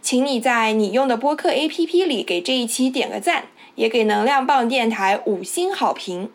请你在你用的播客 APP 里给这一期点个赞，也给能量棒电台五星好评。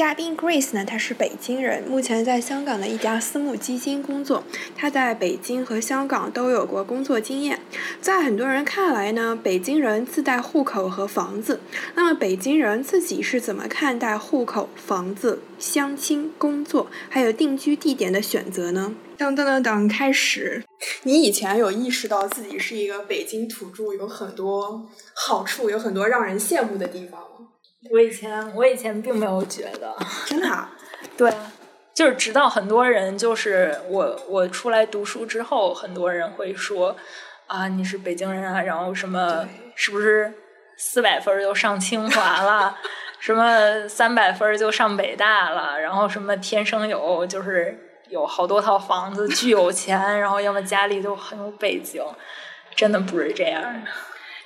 嘉宾 Grace 呢，她是北京人，目前在香港的一家私募基金工作。她在北京和香港都有过工作经验。在很多人看来呢，北京人自带户口和房子。那么北京人自己是怎么看待户口、房子、相亲、工作，还有定居地点的选择呢？噔噔噔噔，开始。你以前有意识到自己是一个北京土著，有很多好处，有很多让人羡慕的地方吗？我以前我以前并没有觉得，真的，啊，对，就是直到很多人就是我我出来读书之后，很多人会说啊你是北京人啊，然后什么是不是四百分就上清华了，什么三百分就上北大了，然后什么天生有就是有好多套房子，巨有钱，然后要么家里就很有背景，真的不是这样的。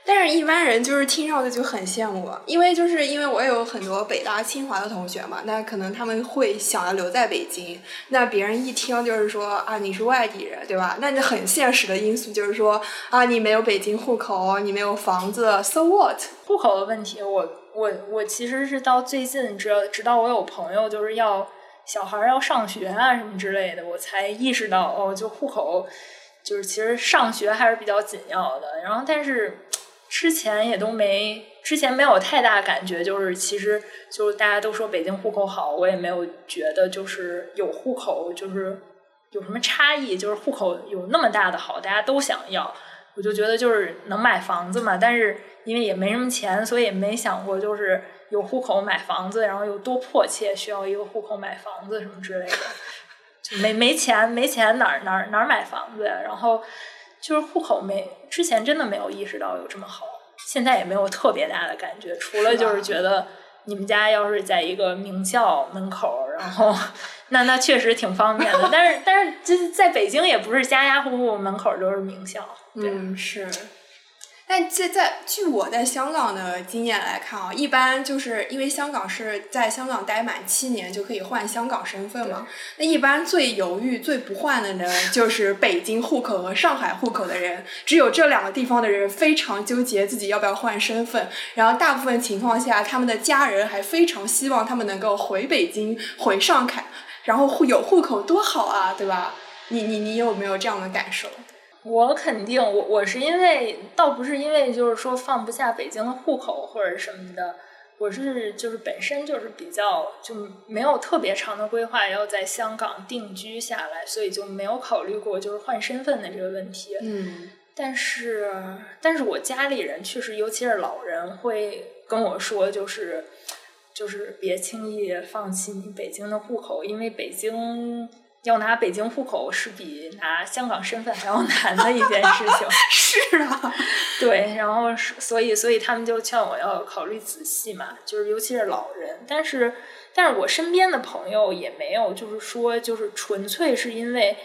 但是，一般人就是听上去就很羡慕，因为就是因为我有很多北大、清华的同学嘛，那可能他们会想要留在北京。那别人一听就是说啊，你是外地人，对吧？那你很现实的因素就是说啊，你没有北京户口，你没有房子，so what？户口的问题，我我我其实是到最近，直直到我有朋友就是要小孩要上学啊什么之类的，我才意识到哦，就户口就是其实上学还是比较紧要的。然后，但是。之前也都没，之前没有太大感觉，就是其实就是大家都说北京户口好，我也没有觉得就是有户口就是有什么差异，就是户口有那么大的好，大家都想要，我就觉得就是能买房子嘛，但是因为也没什么钱，所以也没想过就是有户口买房子，然后有多迫切需要一个户口买房子什么之类的，就没没钱没钱哪儿哪儿哪儿买房子呀，然后。就是户口没之前真的没有意识到有这么好，现在也没有特别大的感觉，除了就是觉得你们家要是在一个名校门口，然后那那确实挺方便的。但是但是这在北京也不是家家户户门口都是名校，嗯是。但这在据我在香港的经验来看啊，一般就是因为香港是在香港待满七年就可以换香港身份嘛。那一般最犹豫、最不换的呢，就是北京户口和上海户口的人。只有这两个地方的人非常纠结自己要不要换身份，然后大部分情况下，他们的家人还非常希望他们能够回北京、回上海，然后户有户口多好啊，对吧？你你你有没有这样的感受？我肯定，我我是因为倒不是因为就是说放不下北京的户口或者什么的，我是就是本身就是比较就没有特别长的规划要在香港定居下来，所以就没有考虑过就是换身份的这个问题。嗯，但是但是我家里人确实，尤其是老人会跟我说，就是就是别轻易放弃你北京的户口，因为北京。要拿北京户口是比拿香港身份还要难的一件事情。是啊，对，然后所以所以他们就劝我要考虑仔细嘛，就是尤其是老人。但是但是我身边的朋友也没有，就是说就是纯粹是因为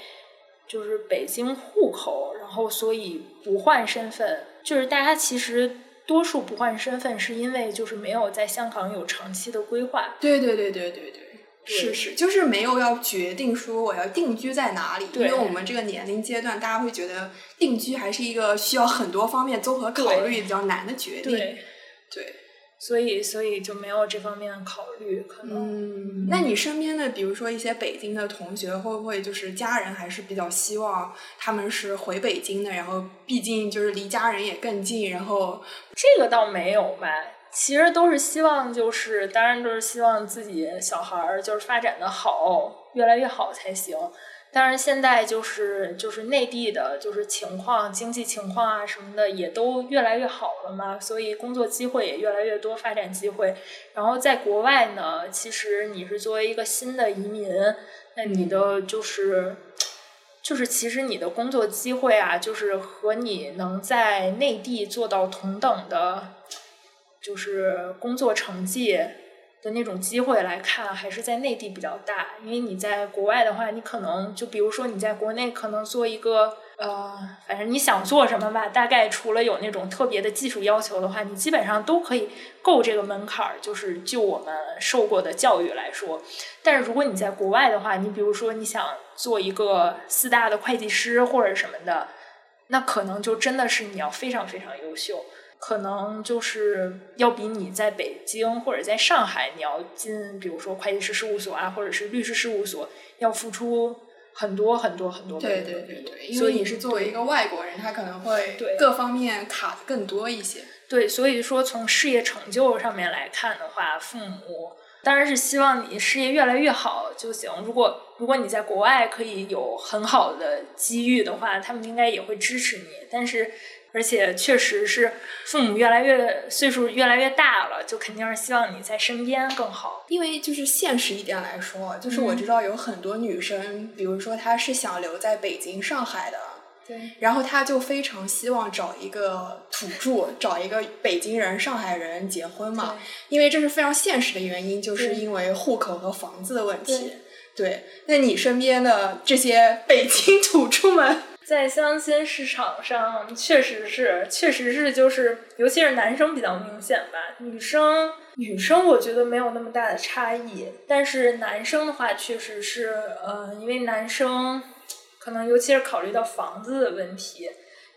就是北京户口，然后所以不换身份。就是大家其实多数不换身份，是因为就是没有在香港有长期的规划。对对对对对对。是是，就是没有要决定说我要定居在哪里，因为我们这个年龄阶段，大家会觉得定居还是一个需要很多方面综合考虑比较难的决定。对，对，所以所以就没有这方面的考虑。可能，嗯，那你身边的比如说一些北京的同学，会不会就是家人还是比较希望他们是回北京的？然后毕竟就是离家人也更近，然后这个倒没有吧。其实都是希望，就是当然都是希望自己小孩儿就是发展的好，越来越好才行。但是现在就是就是内地的，就是情况、经济情况啊什么的也都越来越好了嘛，所以工作机会也越来越多，发展机会。然后在国外呢，其实你是作为一个新的移民，那你的就是就是其实你的工作机会啊，就是和你能在内地做到同等的，就是工作成绩。的那种机会来看，还是在内地比较大。因为你在国外的话，你可能就比如说你在国内可能做一个呃，反正你想做什么吧，大概除了有那种特别的技术要求的话，你基本上都可以够这个门槛儿。就是就我们受过的教育来说，但是如果你在国外的话，你比如说你想做一个四大的会计师或者什么的，那可能就真的是你要非常非常优秀。可能就是要比你在北京或者在上海，你要进，比如说会计师事务所啊，或者是律师事务所，要付出很多很多很多对对对对，因为你是作为一个外国人，他可能会各方面卡的更多一些。对，所以说从事业成就上面来看的话，父母当然是希望你事业越来越好就行。如果如果你在国外可以有很好的机遇的话，他们应该也会支持你，但是。而且确实是父母越来越岁数越来越大了，就肯定是希望你在身边更好。因为就是现实一点来说，就是我知道有很多女生，比如说她是想留在北京、上海的，对，然后她就非常希望找一个土著，找一个北京人、上海人结婚嘛。因为这是非常现实的原因，就是因为户口和房子的问题。对，那你身边的这些北京土著们？在相亲市场上，确实是，确实是，就是，尤其是男生比较明显吧。女生，女生我觉得没有那么大的差异，但是男生的话，确实是，呃，因为男生可能尤其是考虑到房子的问题，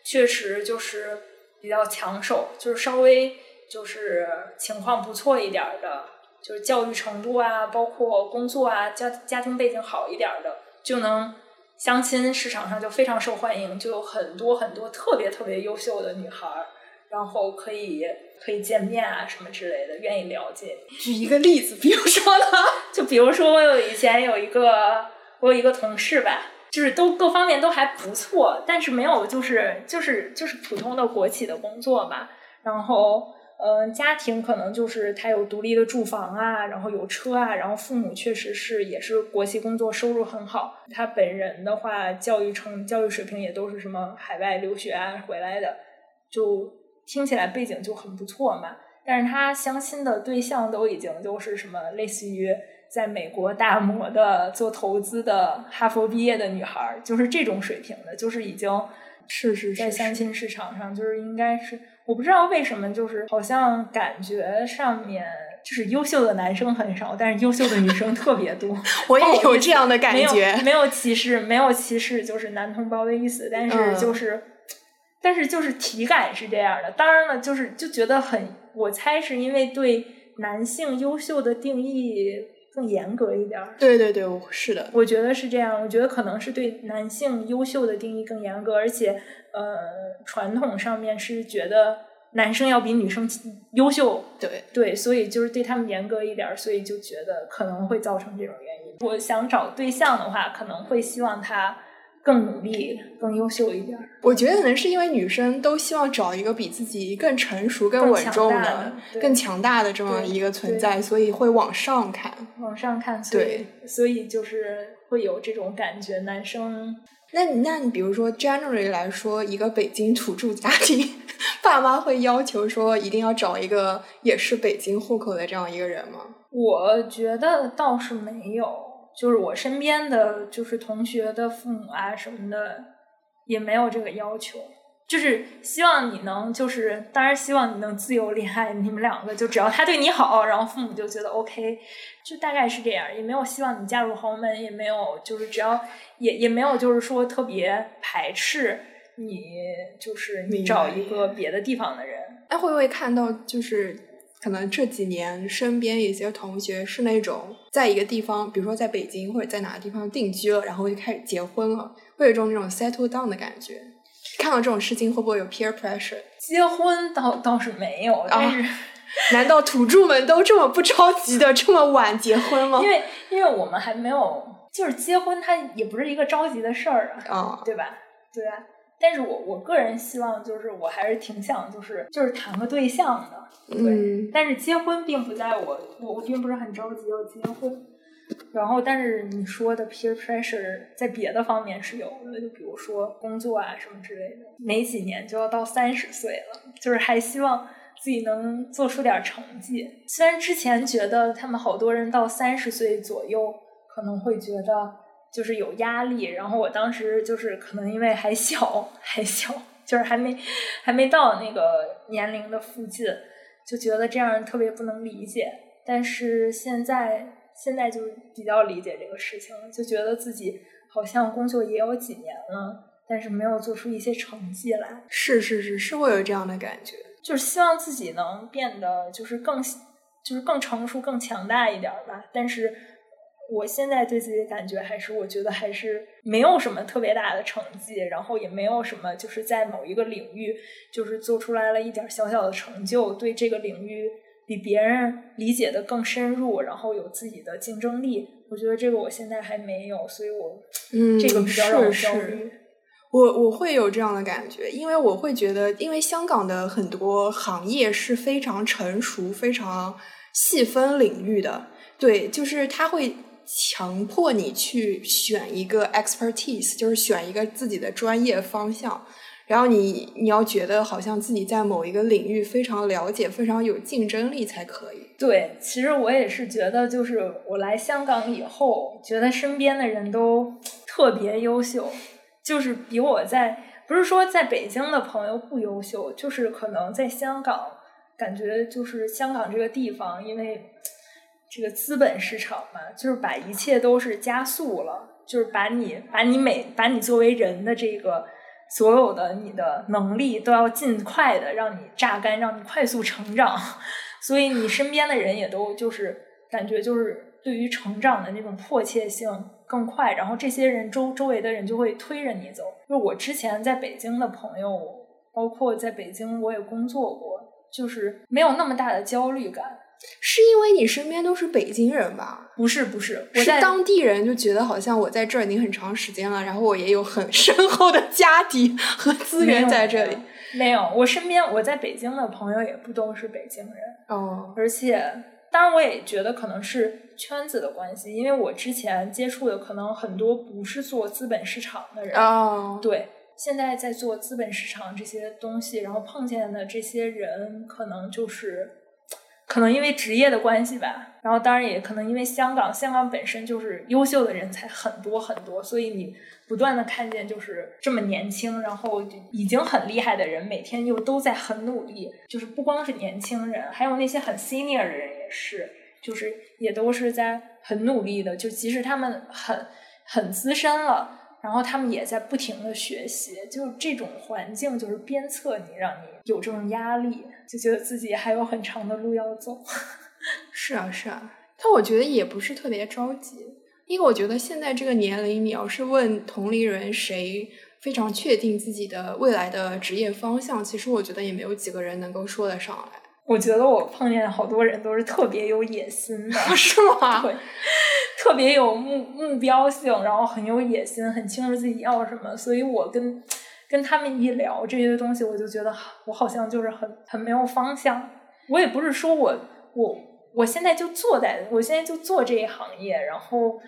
确实就是比较抢手，就是稍微就是情况不错一点的，就是教育程度啊，包括工作啊，家家庭背景好一点的，就能。相亲市场上就非常受欢迎，就有很多很多特别特别优秀的女孩儿，然后可以可以见面啊什么之类的，愿意了解。举一个例子，比如说呢？就比如说我有以前有一个我有一个同事吧，就是都各方面都还不错，但是没有就是就是就是普通的国企的工作吧，然后。嗯，家庭可能就是他有独立的住房啊，然后有车啊，然后父母确实是也是国企工作，收入很好。他本人的话，教育成教育水平也都是什么海外留学啊回来的，就听起来背景就很不错嘛。但是他相亲的对象都已经就是什么类似于在美国大摩的做投资的哈佛毕业的女孩，就是这种水平的，就是已经是是在相亲市场上就是应该是。我不知道为什么，就是好像感觉上面就是优秀的男生很少，但是优秀的女生特别多。我也有这样的感觉，没有歧视，没有歧视，就是男同胞的意思。但是就是，但是就是体感是这样的。当然了，就是就觉得很，我猜是因为对男性优秀的定义更严格一点儿。对对对，是的，我觉得是这样。我觉得可能是对男性优秀的定义更严格，而且。呃，传统上面是觉得男生要比女生优秀，对对，所以就是对他们严格一点，所以就觉得可能会造成这种原因。我想找对象的话，可能会希望他更努力、更优秀一点。我觉得可能是因为女生都希望找一个比自己更成熟、更稳重的、更强大的这么一个存在，所以会往上看，往上看。对，所以就是会有这种感觉，男生。那你那你比如说，generally 来说，一个北京土著家庭，爸妈会要求说一定要找一个也是北京户口的这样一个人吗？我觉得倒是没有，就是我身边的就是同学的父母啊什么的，也没有这个要求。就是希望你能，就是当然希望你能自由恋爱，你们两个就只要他对你好，然后父母就觉得 OK，就大概是这样，也没有希望你嫁入豪门，也没有就是只要也也没有就是说特别排斥你，就是你找一个别的地方的人。哎，会不会看到就是可能这几年身边一些同学是那种在一个地方，比如说在北京或者在哪个地方定居了，然后就开始结婚了，会有一种那种 settle down 的感觉。看到这种事情会不会有 peer pressure？结婚倒倒是没有，但是 难道土著们都这么不着急的这么晚结婚吗？因为因为我们还没有，就是结婚，它也不是一个着急的事儿啊，啊，对吧？对啊。但是我我个人希望，就是我还是挺想，就是就是谈个对象的，对。嗯但是结婚并不在我，我我并不是很着急要结婚。然后，但是你说的 peer pressure 在别的方面是有的，就比如说工作啊什么之类的，没几年就要到三十岁了，就是还希望自己能做出点成绩。虽然之前觉得他们好多人到三十岁左右可能会觉得就是有压力，然后我当时就是可能因为还小，还小，就是还没还没到那个年龄的附近，就觉得这样特别不能理解。但是现在现在就比较理解这个事情了，就觉得自己好像工作也有几年了，但是没有做出一些成绩来，是是是是会有这样的感觉。就是希望自己能变得就是更就是更成熟、更强大一点儿吧。但是我现在对自己的感觉还是，我觉得还是没有什么特别大的成绩，然后也没有什么就是在某一个领域就是做出来了一点小小的成就，对这个领域比别人理解的更深入，然后有自己的竞争力。我觉得这个我现在还没有，所以我嗯，这个比较让我是是焦虑。我我会有这样的感觉，因为我会觉得，因为香港的很多行业是非常成熟、非常细分领域的，对，就是它会强迫你去选一个 expertise，就是选一个自己的专业方向，然后你你要觉得好像自己在某一个领域非常了解、非常有竞争力才可以。对，其实我也是觉得，就是我来香港以后，觉得身边的人都特别优秀，就是比我在不是说在北京的朋友不优秀，就是可能在香港，感觉就是香港这个地方，因为这个资本市场嘛，就是把一切都是加速了，就是把你把你每把你作为人的这个所有的你的能力都要尽快的让你榨干，让你快速成长。所以你身边的人也都就是感觉就是对于成长的那种迫切性更快，然后这些人周周围的人就会推着你走。就我之前在北京的朋友，包括在北京我也工作过，就是没有那么大的焦虑感。是因为你身边都是北京人吧？不是不是，我是在当地人就觉得好像我在这儿已经很长时间了，然后我也有很深厚的家底和资源在这里。没有，我身边我在北京的朋友也不都是北京人，哦，而且当然我也觉得可能是圈子的关系，因为我之前接触的可能很多不是做资本市场的人，哦，对，现在在做资本市场这些东西，然后碰见的这些人，可能就是可能因为职业的关系吧，然后当然也可能因为香港，香港本身就是优秀的人才很多很多，所以你不断的看见就是这么年轻，然后已经很厉害的人，每天又都在很努力，就是不光是年轻人，还有那些很 senior 的人也是，就是也都是在很努力的，就即使他们很很资深了。然后他们也在不停的学习，就是这种环境就是鞭策你，让你有这种压力，就觉得自己还有很长的路要走。是啊，是啊，但我觉得也不是特别着急，因为我觉得现在这个年龄，你要是问同龄人谁非常确定自己的未来的职业方向，其实我觉得也没有几个人能够说得上来，我觉得我碰见好多人都是特别有野心的，是吗？对，特别有目目标性，然后很有野心，很清楚自己要什么，所以我跟跟他们一聊这些东西，我就觉得我好像就是很很没有方向。我也不是说我我我现在就做在，我现在就做这一行业，然后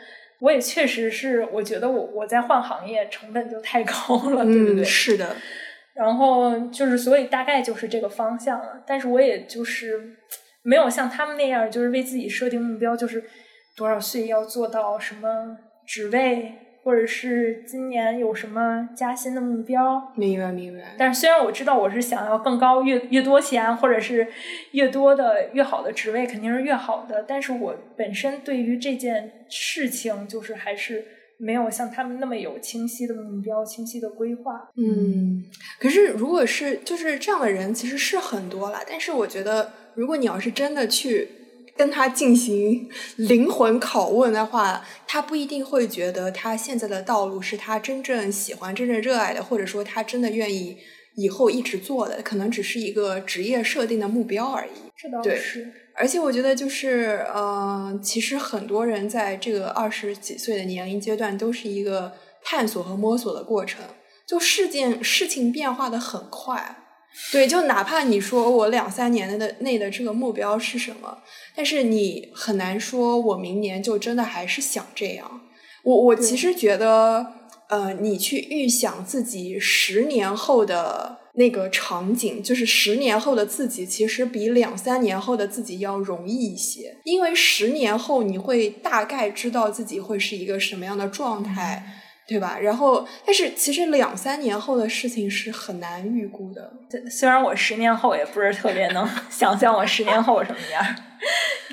我也确实是，我觉得我我在换行业成本就太高了，对不对？嗯，是的，然后就是，所以大概就是这个方向了。但是我也就是没有像他们那样，就是为自己设定目标，就是多少岁要做到什么职位，或者是今年有什么加薪的目标。明白明白。但是虽然我知道我是想要更高、越越多钱，或者是越多的越好的职位，肯定是越好的。但是我本身对于这件事情，就是还是没有像他们那么有清晰的目标、清晰的规划。嗯，可是如果是就是这样的人，其实是很多了。但是我觉得，如果你要是真的去跟他进行 灵魂拷问的话，他不一定会觉得他现在的道路是他真正喜欢、真正热爱的，或者说他真的愿意以后一直做的，可能只是一个职业设定的目标而已。这倒对是，而且我觉得就是，呃，其实很多人在这个二十几岁的年龄阶段，都是一个探索和摸索的过程。就事件事情变化的很快，对，就哪怕你说我两三年的内的这个目标是什么，但是你很难说我明年就真的还是想这样。我我其实觉得，呃，你去预想自己十年后的那个场景，就是十年后的自己，其实比两三年后的自己要容易一些，因为十年后你会大概知道自己会是一个什么样的状态。对吧？然后，但是其实两三年后的事情是很难预估的。虽然我十年后也不是特别能 想象我十年后什么样，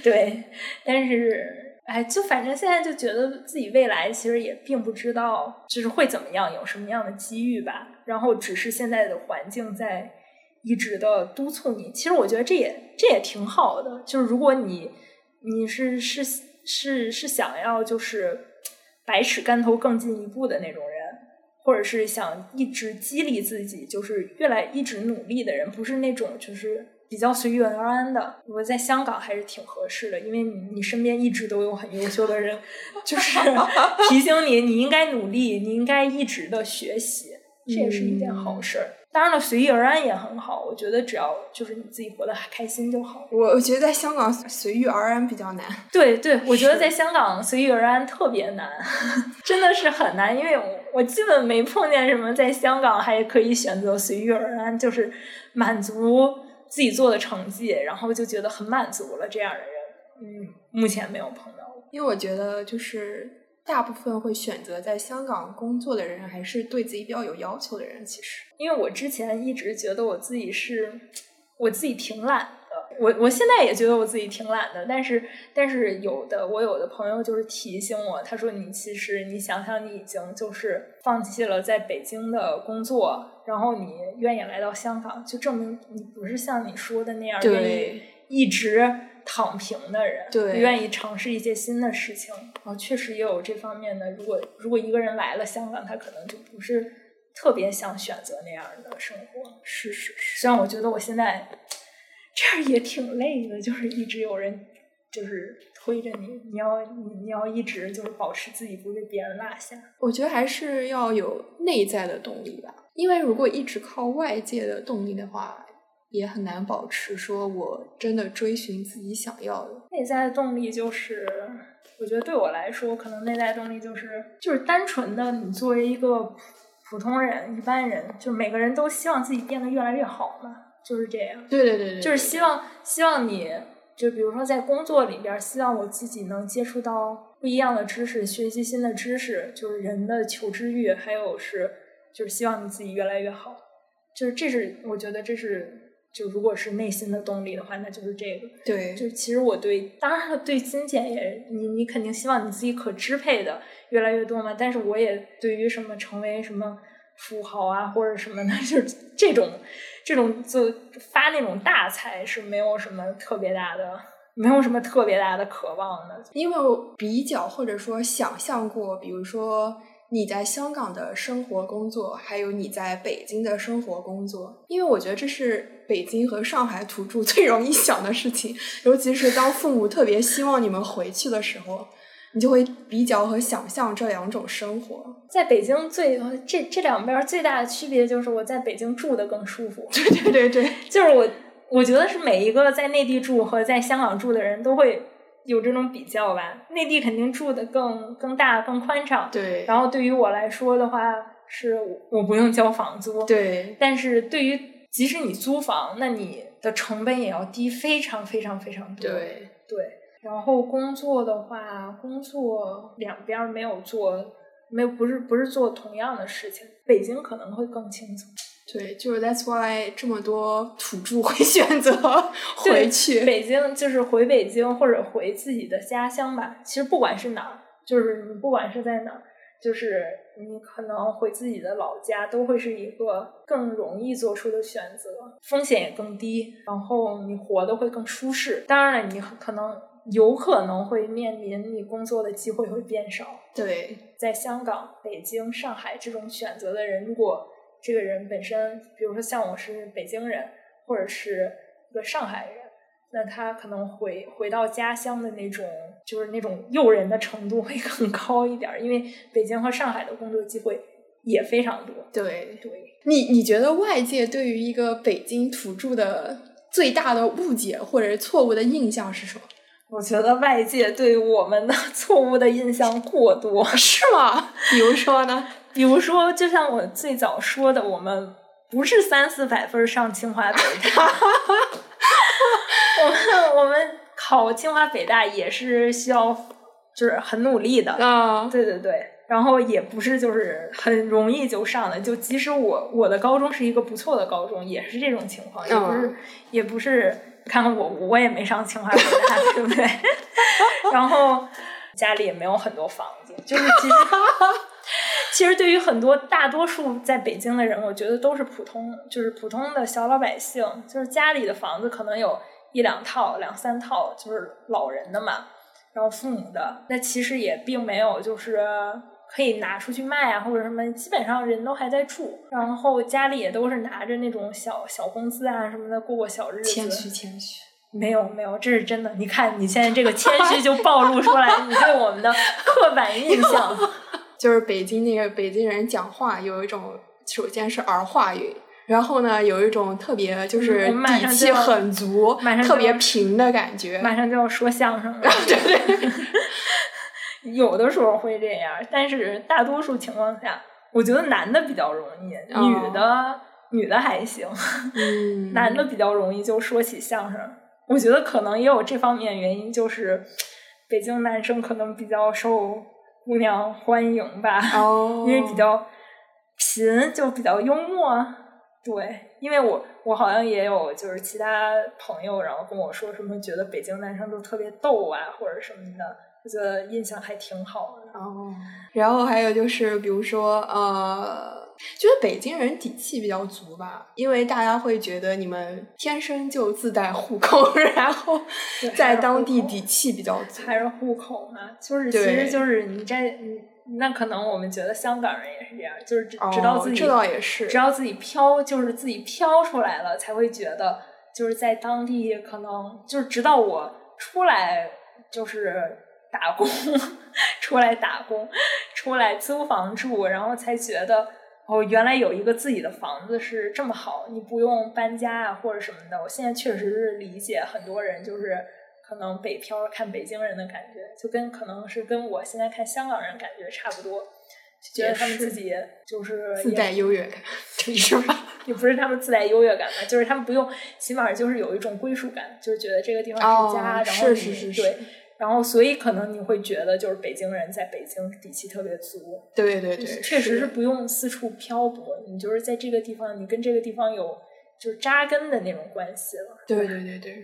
对，但是哎，就反正现在就觉得自己未来其实也并不知道，就是会怎么样，有什么样的机遇吧。然后只是现在的环境在一直的督促你。其实我觉得这也这也挺好的，就是如果你你是是是是想要就是百尺竿头更进一步的那种人。或者是想一直激励自己，就是越来一直努力的人，不是那种就是比较随遇而安的。我在香港还是挺合适的，因为你身边一直都有很优秀的人，就是 提醒你你应该努力，你应该一直的学习，这也是一件好事儿。当然了，随遇而安也很好，我觉得只要就是你自己活得开心就好。我我觉得在香港随遇而安比较难。对对，我觉得在香港随遇而安特别难，真的是很难，因为我我基本没碰见什么在香港还可以选择随遇而安，就是满足自己做的成绩，然后就觉得很满足了这样的人。嗯，目前没有碰到过。因为我觉得，就是大部分会选择在香港工作的人，还是对自己比较有要求的人。其实，因为我之前一直觉得我自己是，我自己挺懒的。我我现在也觉得我自己挺懒的，但是但是有的我有的朋友就是提醒我，他说你其实你想想你已经就是放弃了在北京的工作，然后你愿意来到香港，就证明你不是像你说的那样愿意对一直躺平的人，对愿意尝试一些新的事情。然后确实也有这方面的，如果如果一个人来了香港，他可能就不是特别想选择那样的生活。是是是，虽然我觉得我现在这样也挺累的，就是一直有人就是推着你，你要你你要一直就是保持自己不被别人落下。我觉得还是要有内在的动力吧。因为如果一直靠外界的动力的话，也很难保持说我真的追寻自己想要的。内在的动力就是，我觉得对我来说，可能内在动力就是就是单纯的你作为一个普通人、一般人，就每个人都希望自己变得越来越好嘛，就是这样。对对对对，就是希望希望你就比如说在工作里边儿，希望我自己能接触到不一样的知识，学习新的知识，就是人的求知欲，还有是就是希望你自己越来越好，就是这是我觉得这是就如果是内心的动力的话，那就是这个。对就其实我对，当然了，对金钱也，你你肯定希望你自己可支配的越来越多嘛。但是我也对于什么成为什么富豪啊或者什么的，就是这种这种就发那种大财是没有什么特别大的，没有什么特别大的渴望的。因为我比较或者说想象过，比如说你在香港的生活工作，还有你在北京的生活工作？因为我觉得这是北京和上海土著 最容易想的事情，尤其是当父母特别希望你们回去的时候，你就会比较和想象这两种生活。在北京最这这两边儿最大的区别就是我在北京住的更舒服。对对对对，就是我，我觉得是每一个在内地住和在香港住的人都会有这种比较吧。内地肯定住的更更大、更宽敞，对，然后对于我来说的话，是我不用交房租，对但是对于即使你租房，那你的成本也要低非常非常非常多。对对，然后工作的话，工作两边没有做，没有不是不是做同样的事情，北京可能会更轻松。对，就是 that's why 这么多土著会 选择回去。北京就是回北京或者回自己的家乡吧。其实不管是哪儿，就是你不管是在哪儿，就是你可能回自己的老家，都会是一个更容易做出的选择，风险也更低，然后你活得会更舒适。当然了，你可能有可能会面临你工作的机会会变少。对在香港、北京、上海这种选择的人，如果这个人本身，比如说像我是北京人，或者是一个上海人，那他可能回回到家乡的那种，就是那种诱人的程度会更 高一点，因为北京和上海的工作机会也非常多。对对，你你觉得外界对于一个北京土著的最大的误解或者是错误的印象是什么？我觉得外界对我们的 错误的印象过多，是吗？比如说呢？比如说，就像我最早说的，我们不是三四百分上清华北大，我们我们考清华北大也是需要，就是很努力的啊。对对对，然后也不是就是很容易就上的，就即使我我的高中是一个不错的高中，也是这种情况，也不是也不是，看看我我也没上清华北大，对不对？然后家里也没有很多房子，就是其实。其实，对于很多大多数在北京的人，我觉得都是普通，就是普通的小老百姓，就是家里的房子可能有一两套、两三套，就是老人的嘛，然后父母的，那其实也并没有就是可以拿出去卖啊，或者什么，基本上人都还在住，然后家里也都是拿着那种小小工资啊什么的过过小日子。谦虚，谦虚，没有没有，这是真的。你看你现在这个谦虚就暴露出来你对我们的刻板印象。就是北京那个北京人讲话有一种，首先是儿化音，然后呢有一种特别就是底气很足、特别平的感觉。马上就要说相声了，对 对。有的时候会这样，但是大多数情况下，我觉得男的比较容易，女的女的还行。男的比较容易就说起相声，我觉得可能也有这方面原因，就是北京男生可能比较受。姑娘欢迎吧，因为比较贫，就比较幽默。对，因为我我好像也有就是其他朋友，然后跟我说什么，觉得北京男生都特别逗啊，或者什么的，我觉得印象还挺好的。哦，然后还有就是，比如说呃。觉得北京人底气比较足吧，因为大家会觉得你们天生就自带户口，然后在当地底气比较足。还是户口嘛，就是其实就是你在那可能我们觉得香港人也是这样，就是直到自己这倒也是，直到自己飘就是自己飘出来了，才会觉得就是在当地可能就是直到我出来就是打工，出来打工，出来租房住，然后才觉得。哦，原来有一个自己的房子是这么好，你不用搬家啊或者什么的。我现在确实是理解很多人，就是可能北漂看北京人的感觉，就跟可能是跟我现在看香港人感觉差不多，就觉得他们自己就是自带优越感，是吧？也不是他们自带优越感吧，就是他们不用，起码就是有一种归属感，就是觉得这个地方是家，然后你对。然后，所以可能你会觉得，就是北京人在北京底气特别足。对对对，确实是不用四处漂泊，你就是在这个地方，你跟这个地方有就是扎根的那种关系了。对对对对。